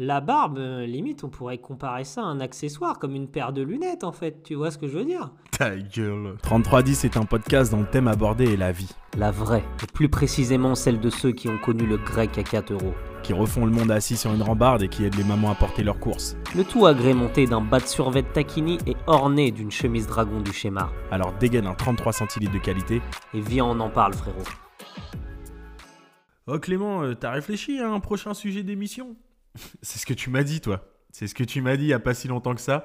La barbe, euh, limite, on pourrait comparer ça à un accessoire, comme une paire de lunettes, en fait. Tu vois ce que je veux dire? Ta gueule. 3310 est un podcast dont le thème abordé est la vie. La vraie, et plus précisément celle de ceux qui ont connu le grec à 4 euros. Qui refont le monde assis sur une rambarde et qui aident les mamans à porter leurs courses. Le tout agrémenté d'un bas de survêt taquini et orné d'une chemise dragon du schéma. Alors dégaine un 33 centilitres de qualité. Et viens, on en parle, frérot. Oh Clément, euh, t'as réfléchi à un prochain sujet d'émission? C'est ce que tu m'as dit, toi. C'est ce que tu m'as dit il y a pas si longtemps que ça.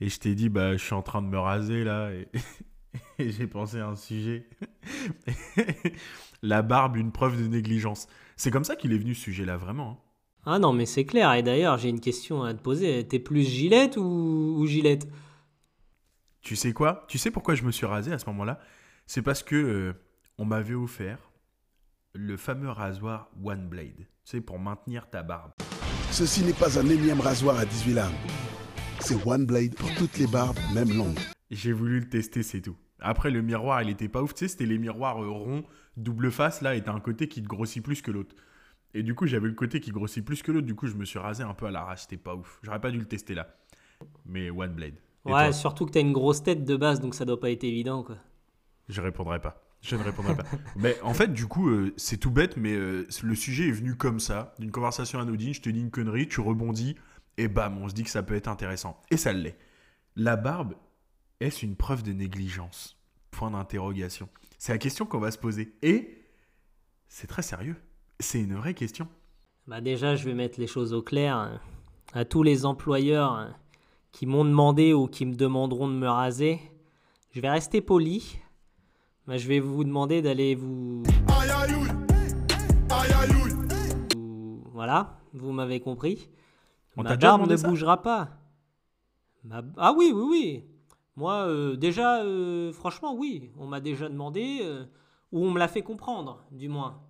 Et je t'ai dit, bah, je suis en train de me raser là. Et, et j'ai pensé à un sujet. La barbe, une preuve de négligence. C'est comme ça qu'il est venu ce sujet-là, vraiment. hein. Ah non, mais c'est clair. Et d'ailleurs, j'ai une question à te poser. T'es plus gilette ou, ou gilette Tu sais quoi? Tu sais pourquoi je me suis rasé à ce moment-là? C'est parce que euh, on m'avait offert le fameux rasoir One Blade. Tu sais, pour maintenir ta barbe. Ceci n'est pas un énième rasoir à 18 lames. C'est One Blade pour toutes les barbes, même longues. J'ai voulu le tester, c'est tout. Après, le miroir, il était pas ouf. Tu sais, c'était les miroirs euh, ronds, double face, là, et t'as un côté qui te grossit plus que l'autre. Et du coup, j'avais le côté qui grossit plus que l'autre. Du coup, je me suis rasé un peu à l'arrache. C'était pas ouf. J'aurais pas dû le tester là. Mais One Blade. Et Ouais, surtout que t'as une grosse tête de base, donc ça doit pas être évident, quoi. Je répondrai pas. Je ne répondrai pas. mais en fait, du coup, euh, c'est tout bête, mais euh, le sujet est venu comme ça, d'une conversation anodine. Je te dis une connerie, tu rebondis, et bam, on se dit que ça peut être intéressant. Et ça l'est. La barbe, est-ce une preuve de négligence? Point d'interrogation. C'est la question qu'on va se poser. Et c'est très sérieux. C'est une vraie question. Bah déjà, je vais mettre les choses au clair. À tous les employeurs hein, qui m'ont demandé ou qui me demanderont de me raser, je vais rester poli. Bah, je vais vous demander d'aller vous... vous- Voilà, vous m'avez compris. On Ma t'a déjà barbe demandé ne bougera pas. Ma- Ah oui, oui, oui. Moi, euh, déjà, euh, franchement, oui. On m'a déjà demandé, euh, ou on me l'a fait comprendre, du moins.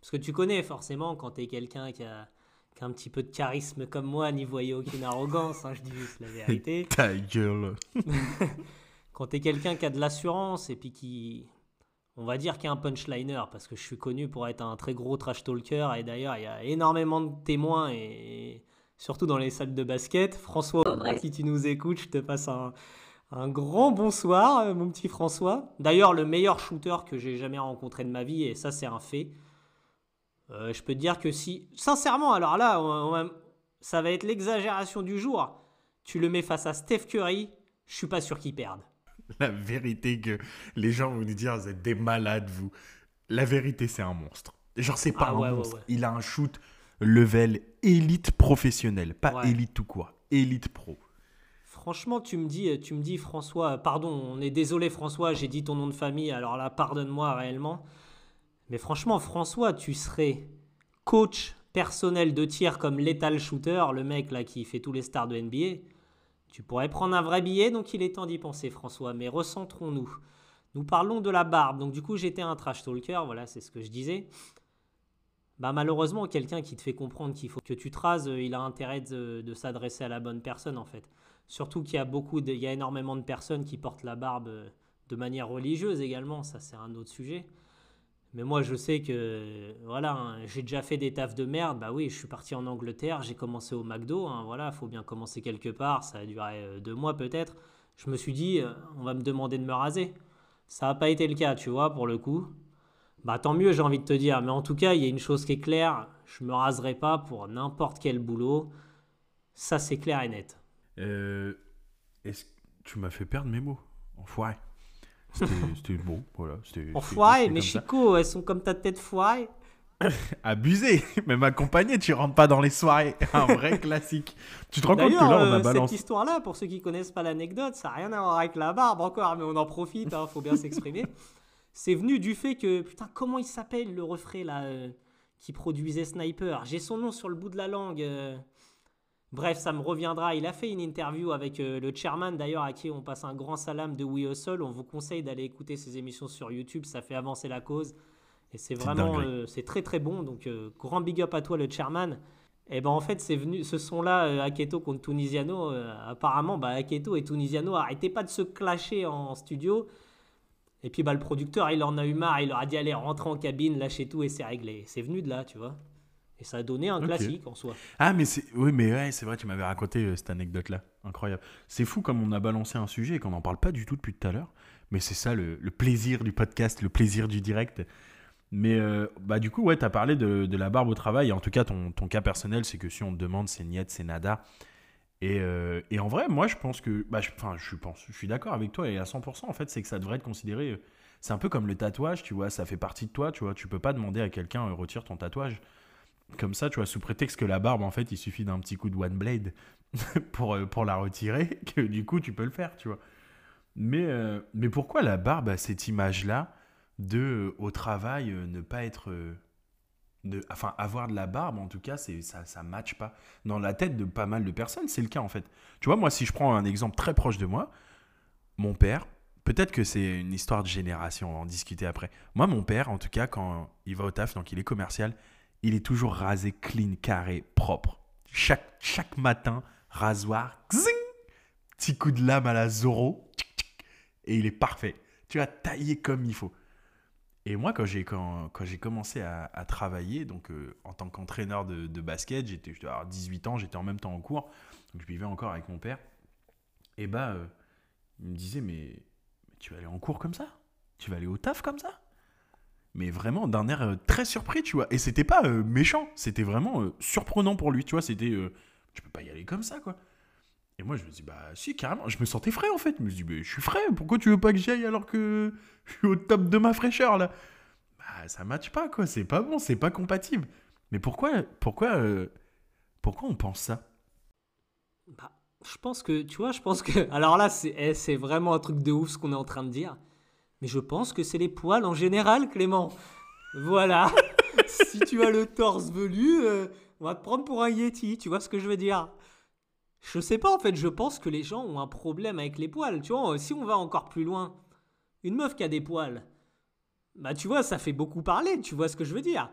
Parce que tu connais forcément quand t'es quelqu'un qui a, qui a un petit peu de charisme comme moi, n'y voyez aucune arrogance, hein, je dis juste la vérité. Ta gueule. Quand t'es quelqu'un qui a de l'assurance et puis qui, on va dire, qui est un punchliner, parce que je suis connu pour être un très gros trash talker, et d'ailleurs, il y a énormément de témoins, et surtout dans les salles de basket. François, si tu nous écoutes, je te passe un, un grand bonsoir, euh, mon petit François. D'ailleurs, le meilleur shooter que j'ai jamais rencontré de ma vie, et ça, c'est un fait. Euh, je peux te dire que si, sincèrement, alors là, on- on va- ça va être l'exagération du jour. Tu le mets face à Steph Curry, je suis pas sûr qu'il perde. La vérité que les gens vont nous dire, vous êtes des malades, vous. La vérité, c'est un monstre. Genre, c'est pas Ah un ouais, monstre. ouais. Il a un shoot level élite professionnel, pas élite tout quoi. Élite pro. Franchement, tu me dis, tu me dis François, pardon, on est désolé François, j'ai dit ton nom de famille, alors là, pardonne-moi réellement. Mais franchement, François, tu serais coach personnel de tir comme Lethal Shooter, le mec là qui fait tous les stars de NBA. Tu pourrais prendre un vrai billet, donc il est temps d'y penser, François. Mais recentrons-nous. Nous parlons de la barbe. Donc du coup, j'étais un trash talker, voilà, c'est ce que je disais. Bah malheureusement, quelqu'un qui te fait comprendre qu'il faut que tu te rases, euh, il a intérêt de, s'adresser à la bonne personne en fait. Surtout qu'il y a beaucoup, y a énormément de personnes qui portent la barbe euh, de manière religieuse également. Ça, c'est un autre sujet. Mais moi, je sais que, voilà, hein, j'ai déjà fait des tafs de merde. Bah oui, je suis parti en Angleterre, j'ai commencé au McDo. Hein, voilà, faut bien commencer quelque part. Ça a duré euh, deux mois peut-être. Je me suis dit, euh, on va me demander de me raser. Ça n'a pas été le cas, tu vois, pour le coup. Bah tant mieux, j'ai envie de te dire. Mais en tout cas, il y a une chose qui est claire. Je me raserai pas pour n'importe quel boulot. Ça, c'est clair et net. Euh, est-ce tu m'as fait perdre mes mots Enfoiré. C'était bon, voilà. Enfoiré, c'était mais comme ça. Chico, elles sont comme ta tête foirée. Abusé Même accompagné, tu rentres pas dans les soirées. Un vrai classique. Tu te rends compte que là, on euh, a cette histoire-là, pour ceux qui connaissent pas l'anecdote, ça n'a rien à voir avec la barbe encore, mais on en profite, hein, faut bien s'exprimer. C'est venu du fait que, putain, comment il s'appelle le refrain là euh, qui produisait Sniper? J'ai son nom sur le bout de la langue. euh. Bref, ça me reviendra. Il a fait une interview avec euh, le chairman d'ailleurs, à qui on passe un grand salam de We Hustle. On vous conseille d'aller écouter ses émissions sur YouTube, ça fait avancer la cause. Et c'est vraiment, euh, c'est très très bon. Donc, euh, grand big up à toi, le chairman. Et ben en fait, c'est venu, ce son-là, euh, Aketo contre Tunisiano, apparemment, bah, Aketo et Tunisiano arrêtaient pas de se clasher en studio. Et puis bah, le producteur, il en a eu marre, il leur a dit allez, rentrez en cabine, lâchez tout et c'est réglé. C'est venu de là, tu vois. Et ça a donné un classique en soi. Ah, mais c'est. Oui, mais ouais, c'est vrai, tu m'avais raconté euh, cette anecdote-là. Incroyable. C'est fou comme on a balancé un sujet et qu'on n'en parle pas du tout depuis tout à l'heure. Mais c'est ça le, le plaisir du podcast, le plaisir du direct. Mais euh, bah, du coup, ouais, tu as parlé de, de la barbe au travail. En tout cas, ton, ton cas personnel, c'est que si on te demande, c'est niet, c'est nada. Et, euh, et en vrai, moi, je pense que. Bah, je, enfin, je pense, je suis d'accord avec toi et à 100%, en fait, c'est que ça devrait être considéré. C'est un peu comme le tatouage, tu vois, ça fait partie de toi, tu vois. Tu peux pas demander à quelqu'un, retire ton tatouage comme ça, tu vois, sous prétexte que la barbe, en fait, il suffit d'un petit coup de one blade pour, euh, pour la retirer, que du coup, tu peux le faire, tu vois. Mais, euh, mais pourquoi la barbe a cette image-là de, euh, au travail, ne pas être... de, enfin, avoir de la barbe, en tout cas, ça ça matche pas. Dans la tête de pas mal de personnes, c'est le cas, en fait. Tu vois, moi, si je prends un exemple très proche de moi, mon père, peut-être que c'est une histoire de génération, on va en discuter après. Moi, mon père, en tout cas, quand il va au taf, donc il est commercial, il est toujours rasé, clean, carré, propre. Chaque, chaque matin, rasoir, zing, petit coup de lame à la tchic, et il est parfait. Tu as taillé comme il faut. Et moi, quand j'ai, quand, quand commencé à, à travailler, donc euh, en tant qu'entraîneur de, basket, j'étais, avoir 18 ans, j'étais en même temps en cours, donc je vivais encore avec mon père. Et bah, euh, il me disait, mais tu vas aller en cours comme ça? Tu vas aller au taf comme ça? Mais vraiment d'un air euh, très surpris, tu vois. Et c'était pas euh, méchant, c'était vraiment euh, surprenant pour lui, tu vois. C'était, je peux pas y aller comme ça, quoi. Et moi, je me dis, bah si, carrément. Je me sentais frais, en fait. Je me dis, mais je suis frais, pourquoi tu veux pas que j'y aille alors que je suis au top de ma fraîcheur, là? Bah, ça matche pas, quoi. C'est pas bon, c'est pas compatible. Mais pourquoi, pourquoi, pourquoi on pense ça? Bah, je pense que, tu vois, je pense que. Alors là, c'est eh, c'est vraiment un truc de ouf ce qu'on est en train de dire. Mais je pense que c'est les poils en général, Clément. Voilà. si tu as le torse velu, euh, on va te prendre pour un Yeti, tu vois ce que je veux dire? Je sais pas, en fait, je pense que les gens ont un problème avec les poils. Tu vois, si on va encore plus loin, une meuf qui a des poils, bah tu vois, ça fait beaucoup parler, tu vois ce que je veux dire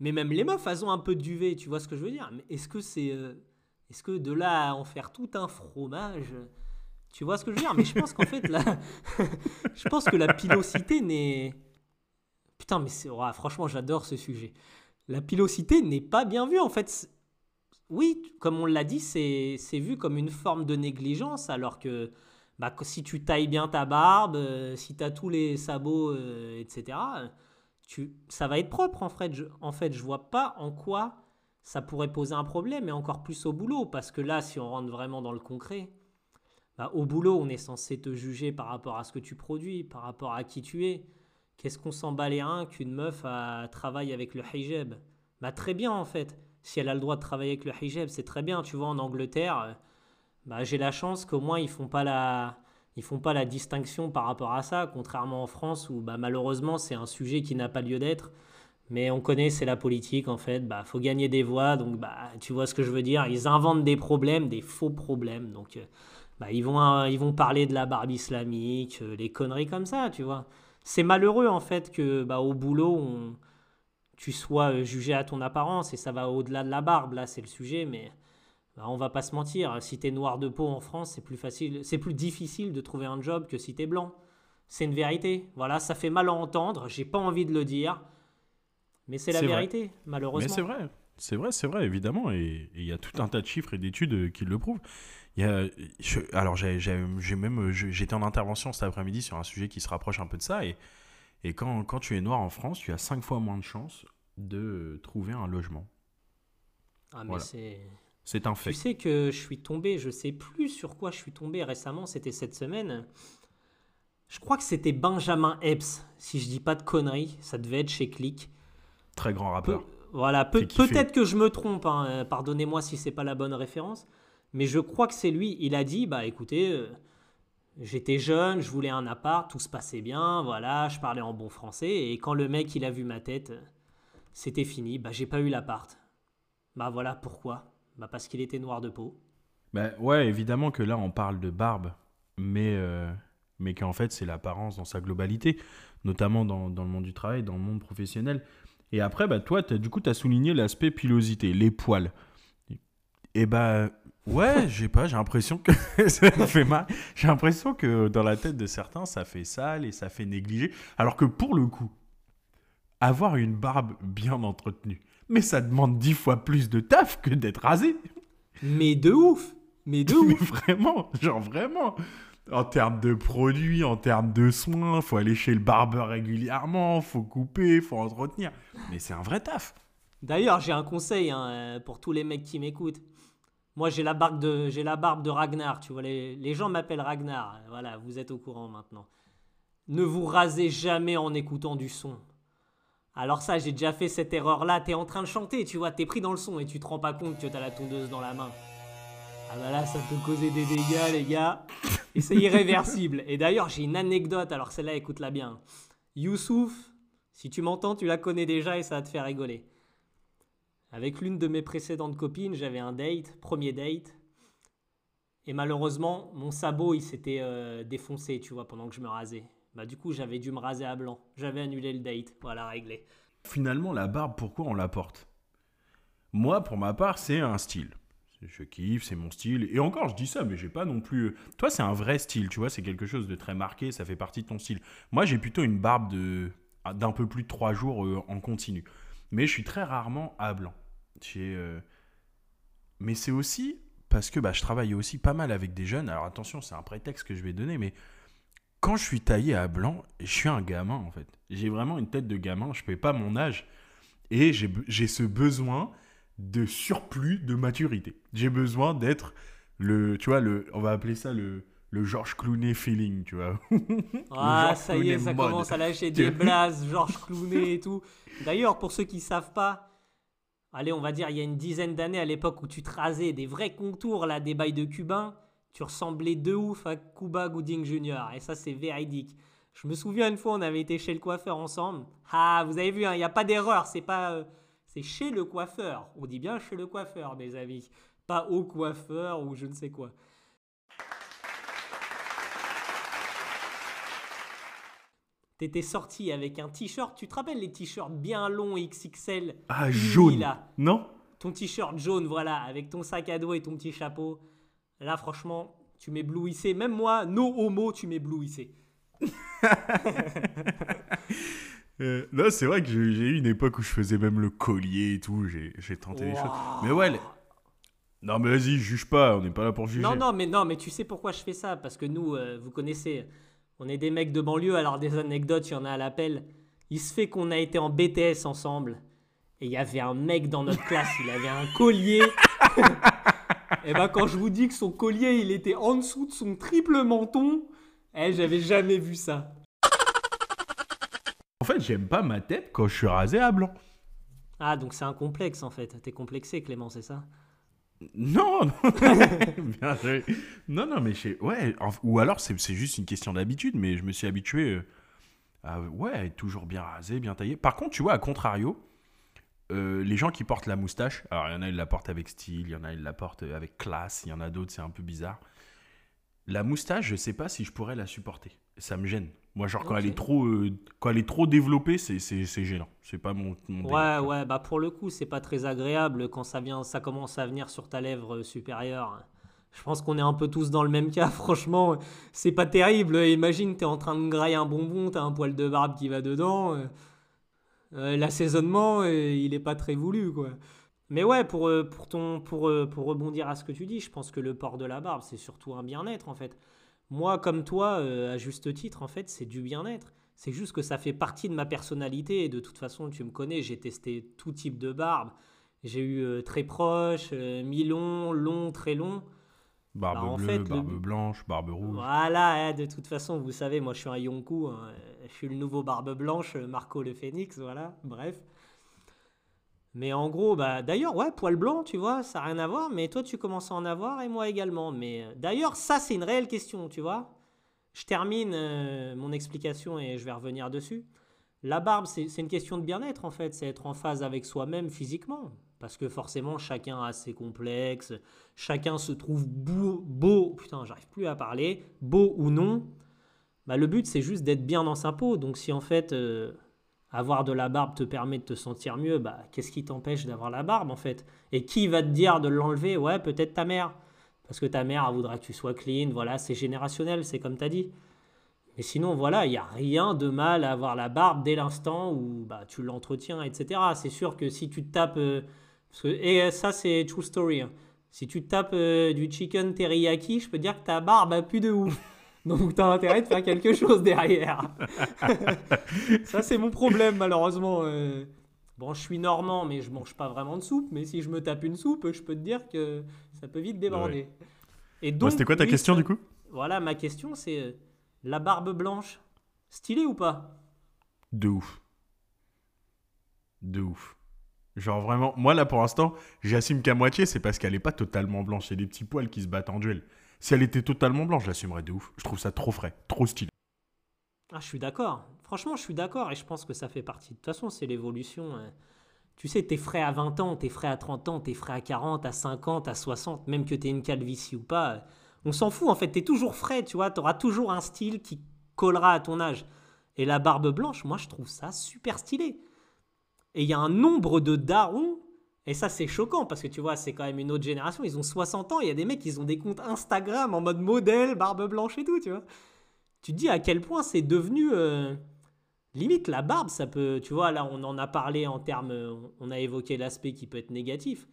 Mais même les meufs, elles ont un peu de duvet, tu vois ce que je veux dire Mais est-ce que c'est. euh, est-ce que de là à en faire tout un fromage, tu vois ce que je veux dire Mais je pense qu'en fait, là, je pense que la pilosité n'est. Putain, mais c'est. franchement, j'adore ce sujet. La pilosité n'est pas bien vue, en fait. Oui, comme on l'a dit, c'est vu comme une forme de négligence, alors que bah, si tu tailles bien ta barbe, euh, si tu as tous les sabots, euh, etc., ça va être propre, en fait. Je, en fait, je vois pas en quoi ça pourrait poser un problème, et encore plus au boulot, parce que là, si on rentre vraiment dans le concret, bah, au boulot, on est censé te juger par rapport à ce que tu produis, par rapport à qui tu es. Qu'est-ce qu'on s'en bat les reins qu'une meuf a, travaille avec le hijab? Bah très bien en fait. Si elle a le droit de travailler avec le hijab, c'est très bien. Tu vois, en Angleterre, euh, bah, j'ai la chance qu'au moins ils font pas ils font pas la distinction par rapport à ça, contrairement en France où bah, malheureusement c'est un sujet qui n'a pas lieu d'être. Mais on connaît, c'est la politique en fait. Bah, faut gagner des voix, donc bah, tu vois ce que je veux dire. Ils inventent des problèmes, des faux problèmes. Donc, euh, bah, ils vont, euh, ils vont parler de la barbe islamique, euh, les conneries comme ça, tu vois. C'est malheureux en fait que bah, au boulot, on- tu sois euh, jugé à ton apparence et ça va au-delà de la barbe. Là, c'est le sujet, mais bah, on va pas se mentir. Si t'es noir de peau en France, c'est plus facile, c'est plus difficile de trouver un job que si t'es blanc. C'est une vérité. Voilà, ça fait mal à entendre. J'ai pas envie de le dire, mais c'est la vrai. vérité, malheureusement. Mais c'est vrai, c'est vrai, c'est vrai, évidemment. Et il y a tout un tas de chiffres et d'études euh, qui le prouvent. Y a, je- alors, j'ai même, j'étais en intervention cet après-midi sur un sujet qui se rapproche un peu de ça. Et, et quand, quand tu es noir en France, tu as cinq fois moins de chances de trouver un logement. Ah, mais Voilà. c'est. C'est un Tu fait. sais que je suis tombé, je sais plus sur quoi je suis tombé récemment, c'était cette semaine. Je crois que c'était Benjamin Epps, si je dis pas de conneries, ça devait être chez Click. Très grand Peu- rappeur. peu- Kiffer. peut-être que je me trompe, hein, euh, pardonnez-moi si c'est pas la bonne référence, mais je crois que c'est lui. Il a dit, bah écoutez, euh, j'étais jeune, je voulais un appart, tout se passait bien, voilà, je parlais en bon français, et quand le mec il a vu ma tête, euh, c'était fini, bah j'ai pas eu l'appart. Bah voilà pourquoi. Bah parce qu'il était noir de peau. Bah, ouais, évidemment que là, on parle de barbe, mais, euh, mais qu'en fait, c'est l'apparence dans sa globalité, notamment dans, dans le monde du travail, dans le monde professionnel. Et après, bah, toi, t'as- du coup, tu as souligné l'aspect pilosité, les poils. Et bah, ouais, j'ai pas, j'ai l'impression que ça fait mal. J'ai l'impression que dans la tête de certains, ça fait sale et ça fait négliger. Alors que pour le coup, avoir une barbe bien entretenue, Mais ça demande dix fois plus de taf que d'être rasé. Mais de ouf Mais de Mais ouf vraiment, genre vraiment. En termes de produits, en termes de soins, faut aller chez le barbeur régulièrement, faut couper, faut entretenir. Mais c'est un vrai taf. D'ailleurs, j'ai un conseil hein, euh, pour tous les mecs qui m'écoutent. Moi, j'ai la, barbe de, j'ai la barbe de Ragnar, tu vois. Les, les gens m'appellent Ragnar. Voilà, vous êtes au courant maintenant. Ne vous rasez jamais en écoutant du son. Alors ça, j'ai déjà fait cette erreur-là. T'es en train de chanter, tu vois. T'es pris dans le son et tu te rends pas compte que t'as la tondeuse dans la main. Ah bah là, ça peut causer des dégâts, les gars. Et c'est irréversible. Et d'ailleurs, j'ai une anecdote. Alors celle-là, écoute-la bien. Youssouf, si tu m'entends, tu la connais déjà et ça va te faire rigoler. Avec l'une de mes précédentes copines, j'avais un date, premier date. Et malheureusement, mon sabot, il s'était euh, défoncé, tu vois, pendant que je me rasais. Bah du coup, j'avais dû me raser à blanc. J'avais annulé le date. Voilà, réglé. Finalement, la barbe, pourquoi on la porte? Moi, pour ma part, c'est un style. Je kiffe, c'est mon style. Et encore, je dis ça, mais j'ai pas non plus. Toi, c'est un vrai style, tu vois, c'est quelque chose de très marqué, ça fait partie de ton style. Moi, j'ai plutôt une barbe de d'un peu plus de 3 jours euh, en continu. Mais je suis très rarement à blanc. Euh, Mais c'est aussi parce que bah, je travaille aussi pas mal avec des jeunes. Alors attention, c'est un prétexte que je vais donner, mais quand je suis taillé à blanc, je suis un gamin en fait. J'ai vraiment une tête de gamin, je ne fais pas mon âge. Et j'ai ce besoin de surplus de maturité. J'ai besoin d'être le, tu vois, le, on va appeler ça le, le Georges Clooney feeling, tu vois. Ah, ça y est, ça mode. commence à lâcher des blases, Georges Clooney et tout. D'ailleurs, pour ceux qui savent pas, allez, on va dire il y a une dizaine d'années, à l'époque où tu te rasais des vrais contours, là, des bails de cubain, tu ressemblais de ouf à Cuba Gooding Jr. Et ça, c'est véridique. Je me souviens une fois, on avait été chez le coiffeur ensemble. Ah, vous avez vu, hein, il n'y a pas d'erreur, c'est pas. euh, c'est chez le coiffeur. On dit bien chez le coiffeur, mes amis. Pas au coiffeur ou je ne sais quoi. T'étais sorti avec un t-shirt, tu te rappelles les t-shirts bien longs XXL Ah, jaune. là Non? Ton t-shirt jaune, voilà, avec ton sac à dos et ton petit chapeau. Là, franchement, tu m'éblouissais. Même moi, no homo, tu m'éblouissais. Euh, Non, c'est vrai que j'ai eu une époque où je faisais même le collier et tout. J'ai tenté des choses. Mais ouais, les- non, mais vas-y, juge pas. On n'est pas là pour juger. Non, non, mais non, mais tu sais pourquoi je fais ça? Parce que nous, euh, vous connaissez, on est des mecs de banlieue, alors des anecdotes, il y en a à l'appel. Il se fait qu'on a été en BTS ensemble. Et il y avait un mec dans notre classe, il avait un collier. et ben quand je vous dis que son collier, il était en dessous de son triple menton, eh, j'avais jamais vu ça. En fait, j'aime pas ma tête quand je suis rasé à blanc. Ah, donc c'est un complexe en fait. T'es complexé, Clément, c'est ça? Non, non. Bien joué. non, non, mais je- ouais, ou alors c'est juste une question d'habitude, mais je me suis habitué euh, à ouais, toujours bien rasé, bien taillé. Par contre, tu vois, à contrario, euh, les gens qui portent la moustache, alors il y en a, ils la portent avec style, il y en a, ils la portent avec classe, il y en a d'autres, c'est un peu bizarre. La moustache, je sais pas si je pourrais la supporter. Ça me gêne. Moi, genre, quand, elle est trop, euh, quand elle est trop développée, c'est c'est- c'est gênant. C'est pas mon, mon Ouais, ouais, bah pour le coup, c'est pas très agréable quand ça vient, ça commence à venir sur ta lèvre euh, supérieure. Je pense qu'on est un peu tous dans le même cas, franchement, c'est pas terrible. Imagine, t'es en train de grailler un bonbon, t'as un poil de barbe qui va dedans. euh, L'assaisonnement, il est pas très voulu, quoi. Mais ouais, pour, pour, ton, pour, pour rebondir à ce que tu dis, je pense que le port de la barbe, c'est surtout un bien-être, en fait. Moi, comme toi, euh, à juste titre, en fait, c'est du bien-être. C'est juste que ça fait partie de ma personnalité. Et de toute façon, tu me connais, j'ai testé tout type de barbe. J'ai eu euh, très proche, euh, mi-long, long, très long. Barbe Bah, en bleue, le- barbe blanche, barbe rouge. Voilà, hein, de toute façon, vous savez, moi je suis un Yonkou. hein. Je suis le nouveau barbe blanche, Marco le Phénix, voilà, bref. Mais en gros, bah, d'ailleurs, ouais, poil blanc, tu vois, ça n'a rien à voir, mais toi tu commences à en avoir et moi également. Mais euh, d'ailleurs, ça c'est une réelle question, tu vois. Je termine euh, mon explication et je vais revenir dessus. La barbe, c'est une question de bien-être en fait, c'est être en phase avec soi-même physiquement. Parce que forcément, chacun a ses complexes, chacun se trouve beau, beau putain, j'arrive plus à parler, beau ou non. Bah, le but, c'est juste d'être bien dans sa peau. Donc si en fait, euh, avoir de la barbe te permet de te sentir mieux, bah, qu'est-ce qui t'empêche d'avoir la barbe en fait? Et qui va te dire de l'enlever? Ouais, peut-être ta mère. Parce que ta mère, elle voudra que tu sois clean, voilà, c'est générationnel, c'est comme tu as dit. Mais sinon, voilà, il n'y a rien de mal à avoir la barbe dès l'instant où bah, tu l'entretiens, etc. C'est sûr que si tu tapes. euh, parce que- et ça, c'est true story. hein. Si tu tapes euh, du chicken teriyaki, je peux dire que ta barbe a plus de ouf. Donc, tu as intérêt de faire quelque chose derrière. ça, c'est mon problème, malheureusement. euh. Bon, je suis normand, mais je mange pas vraiment de soupe. Mais si je me tape une soupe, je peux te dire que ça peut vite déborder. Et Bon, donc, C'était quoi ta oui, question du coup? Voilà, ma question c'est euh, la barbe blanche, stylée ou pas? De ouf. De ouf. Genre vraiment, moi là pour l'instant, j'assume qu'à moitié, c'est parce qu'elle est pas totalement blanche. Il y a des petits poils qui se battent en duel. Si elle était totalement blanche, j'assumerais de ouf. Je trouve ça trop frais, trop stylé. Ah, je suis d'accord. Franchement, je suis d'accord et je pense que ça fait partie. De toute façon, c'est l'évolution. hein. Tu sais, t'es frais à 20 ans, t'es frais à 30 ans, t'es frais à 40, à 50, à 60, même que t'aies une calvitie ou pas. euh, On s'en fout en fait, t'es toujours frais, tu vois, t'auras toujours un style qui collera à ton âge. Et la barbe blanche, moi je trouve ça super stylé. Et il y a un nombre de darons, et ça c'est choquant parce que tu vois, c'est quand même une autre génération, ils ont 60 ans, il y a des mecs qui ont des comptes Instagram en mode modèle, barbe blanche et tout, tu vois. Tu te dis à quel point c'est devenu. euh, limite, la barbe, ça peut. Tu vois, là on en a parlé en termes. On a évoqué l'aspect qui peut être négatif,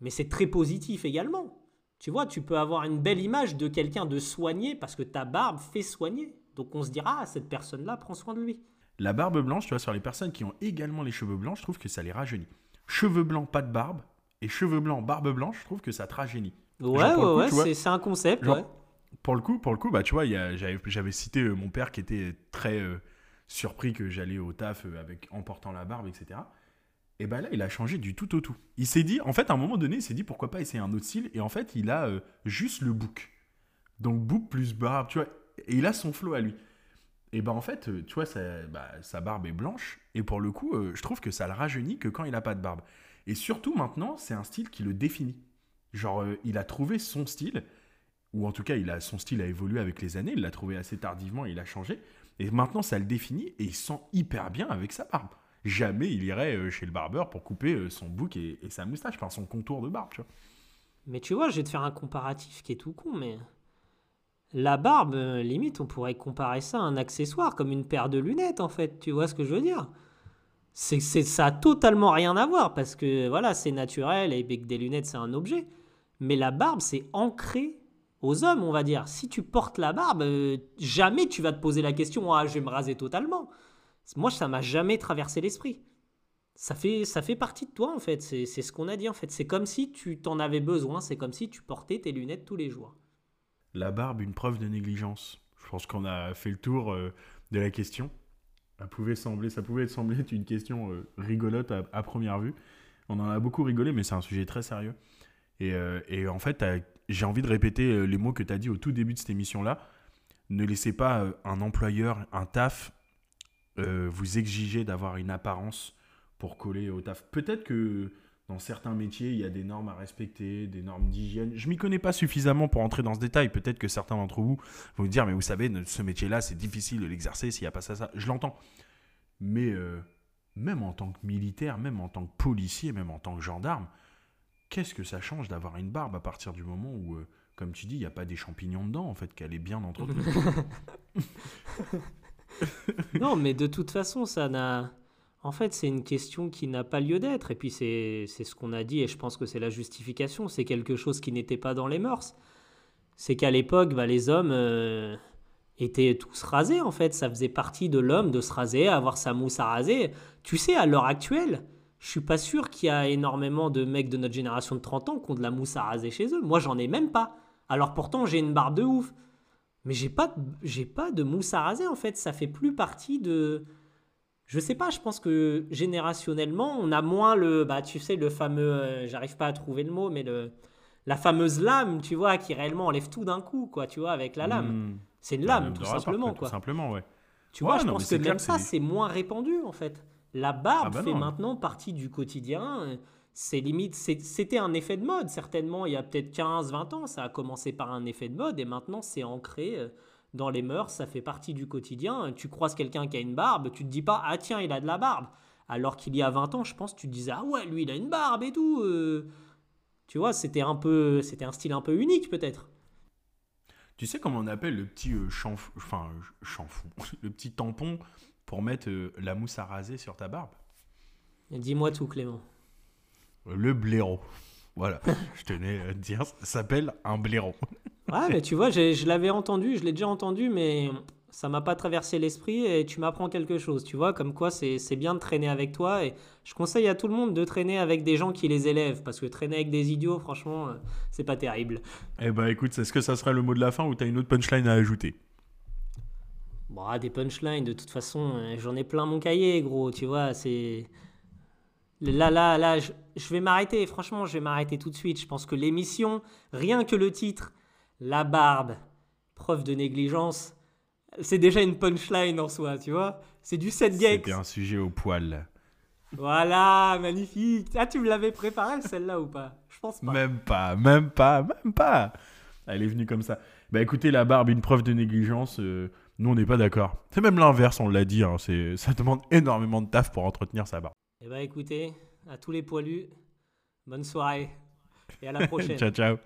mais c'est très positif également. Tu vois, tu peux avoir une belle image de quelqu'un de soigné parce que ta barbe fait soigner. Donc on se dira, ah, cette personne-là prend soin de lui. La barbe blanche, tu vois, sur les personnes qui ont également les cheveux blancs, je trouve que ça les rajeunit. Cheveux blancs, pas de barbe, et cheveux blancs, barbe blanche, je trouve que ça te rajeunit. Ouais, Genre, ouais, coup, ouais, c'est un concept, genre, ouais. Pour le coup, pour le coup, bah tu vois, j'avais cité euh, mon père qui était très euh, surpris que j'allais au taf euh, avec en portant la barbe, etc. Et bah là, il a changé du tout au tout. Il s'est dit, en fait, à un moment donné, il s'est dit pourquoi pas essayer un autre style. Et en fait, il a juste le bouc. Donc bouc plus barbe, tu vois. Et il a son flow à lui. Et bah en fait, euh, tu vois, sa, bah, sa barbe est blanche. Et pour le coup, euh, je trouve que ça le rajeunit que quand il a pas de barbe. Et surtout maintenant, c'est un style qui le définit. Genre, euh, il a trouvé son style ou en tout cas, il a, son style a évolué avec les années, il l'a trouvé assez tardivement, il a changé, et maintenant ça le définit, et il se sent hyper bien avec sa barbe. Jamais il irait chez le barbeur pour couper son bouc et, et sa moustache, enfin son contour de barbe, tu vois. Mais tu vois, je vais te faire un comparatif qui est tout con, mais la barbe, euh, limite, on pourrait comparer ça à un accessoire, comme une paire de lunettes, en fait. Tu vois ce que je veux dire? C'est, Ça a totalement rien à voir, parce que voilà, c'est naturel, et que des lunettes, c'est un objet. Mais la barbe, c'est ancré aux hommes, on va dire. Si tu portes la barbe, euh, jamais tu vas te poser la question, ah, je vais me raser totalement. Moi, ça m'a jamais traversé l'esprit. Ça fait, ça fait partie de toi, en fait. C'est, c'est ce qu'on a dit, en fait. C'est comme si tu t'en avais besoin. C'est comme si tu portais tes lunettes tous les jours. La barbe, une preuve de négligence. Je pense qu'on a fait le tour euh, de la question. Ça pouvait sembler, ça pouvait sembler être une question euh, rigolote à, première vue. On en a beaucoup rigolé, mais c'est un sujet très sérieux. Et, euh, et en fait, j'ai envie de répéter les mots que tu as dit au tout début de cette émission-là. Ne laissez pas un employeur, un taf, vous exiger d'avoir une apparence pour coller au taf. Peut-être que dans certains métiers, il y a des normes à respecter, des normes d'hygiène. Je m'y connais pas suffisamment pour entrer dans ce détail. Peut-être que certains d'entre vous vont vous dire, mais vous savez, ce métier-là, c'est difficile de l'exercer s'il n'y a pas ça, ça. Je l'entends. Mais euh, même en tant que militaire, même en tant que policier, même en tant que gendarme, qu'est-ce que ça change d'avoir une barbe à partir du moment où, euh, comme tu dis, il n'y a pas des champignons dedans, en fait, qu'elle est bien entretenue? Non, mais de toute façon, ça n'a. En fait, c'est une question qui n'a pas lieu d'être. Et puis, c'est ce qu'on a dit, et je pense que c'est la justification. C'est quelque chose qui n'était pas dans les mœurs. C'est qu'à l'époque, bah, les hommes euh, étaient tous rasés, en fait. Ça faisait partie de l'homme de se raser, avoir sa mousse à raser. Tu sais, à l'heure actuelle, je suis pas sûr qu'il y a énormément de mecs de notre génération de 30 ans qui ont de la mousse à raser chez eux. Moi, j'en ai même pas. Alors pourtant, j'ai une barbe de ouf. Mais j'ai pas, j'ai pas de mousse à raser en fait. Ça fait plus partie de. Je sais pas, je pense que générationnellement, on a moins le. Bah, tu sais, le fameux. euh, J'arrive pas à trouver le mot, mais le. La fameuse lame, tu vois, qui réellement enlève tout d'un coup, quoi, tu vois, avec la lame. Hmm. C'est une La lame, tout simplement, Tout quoi. simplement, ouais. Tu Ouais, vois, je pense que même ça, c'est moins répandu, en fait. La barbe Ah bah fait non. maintenant partie du quotidien. C'est limite, c'était un effet de mode, certainement, il y a peut-être 15, 20 ans. Ça a commencé par un effet de mode et maintenant, c'est ancré euh, dans les mœurs. Ça fait partie du quotidien. Tu croises quelqu'un qui a une barbe, tu te dis pas, ah tiens, il a de la barbe. Alors qu'il y a 20 ans, je pense, tu te disais, ah ouais, lui, il a une barbe et tout. euh. Tu vois, c'était un peu, c'était un style un peu unique, peut-être. Tu sais comment on appelle le petit euh, chanf- enfin, le petit tampon pour mettre euh, la mousse à raser sur ta barbe? Dis-moi tout, Clément. Le blaireau. Voilà, je tenais à te dire, ça s'appelle un blaireau. Ouais, mais tu vois, je l'avais entendu, je l'ai déjà entendu, mais ça m'a pas traversé l'esprit et tu m'apprends quelque chose, tu vois, comme quoi c'est bien de traîner avec toi et je conseille à tout le monde de traîner avec des gens qui les élèvent parce que traîner avec des idiots, franchement, euh, c'est pas terrible. Eh bah écoute, est-ce que ça sera le mot de la fin ou t'as une autre punchline à ajouter? Bon, ah, des punchlines, de toute façon, euh, j'en ai plein mon cahier, gros, tu vois, c'est... Là, là, là, je, je vais m'arrêter, franchement, je vais m'arrêter tout de suite. Je pense que l'émission, rien que le titre, La barbe, preuve de négligence, c'est déjà une punchline en soi, tu vois. C'est du set gex. C'était un sujet au poil. Voilà, magnifique. Ah, tu me l'avais préparé celle-là ou pas? Je pense pas. Même pas, même pas, même pas. Elle est venue comme ça. Bah écoutez, la barbe, une preuve de négligence, euh, nous on n'est pas d'accord. C'est même l'inverse, on l'a dit, hein, c'est, ça demande énormément de taf pour entretenir sa barbe. Eh bah écoutez, à tous les poilus, bonne soirée et à la prochaine. ciao, ciao.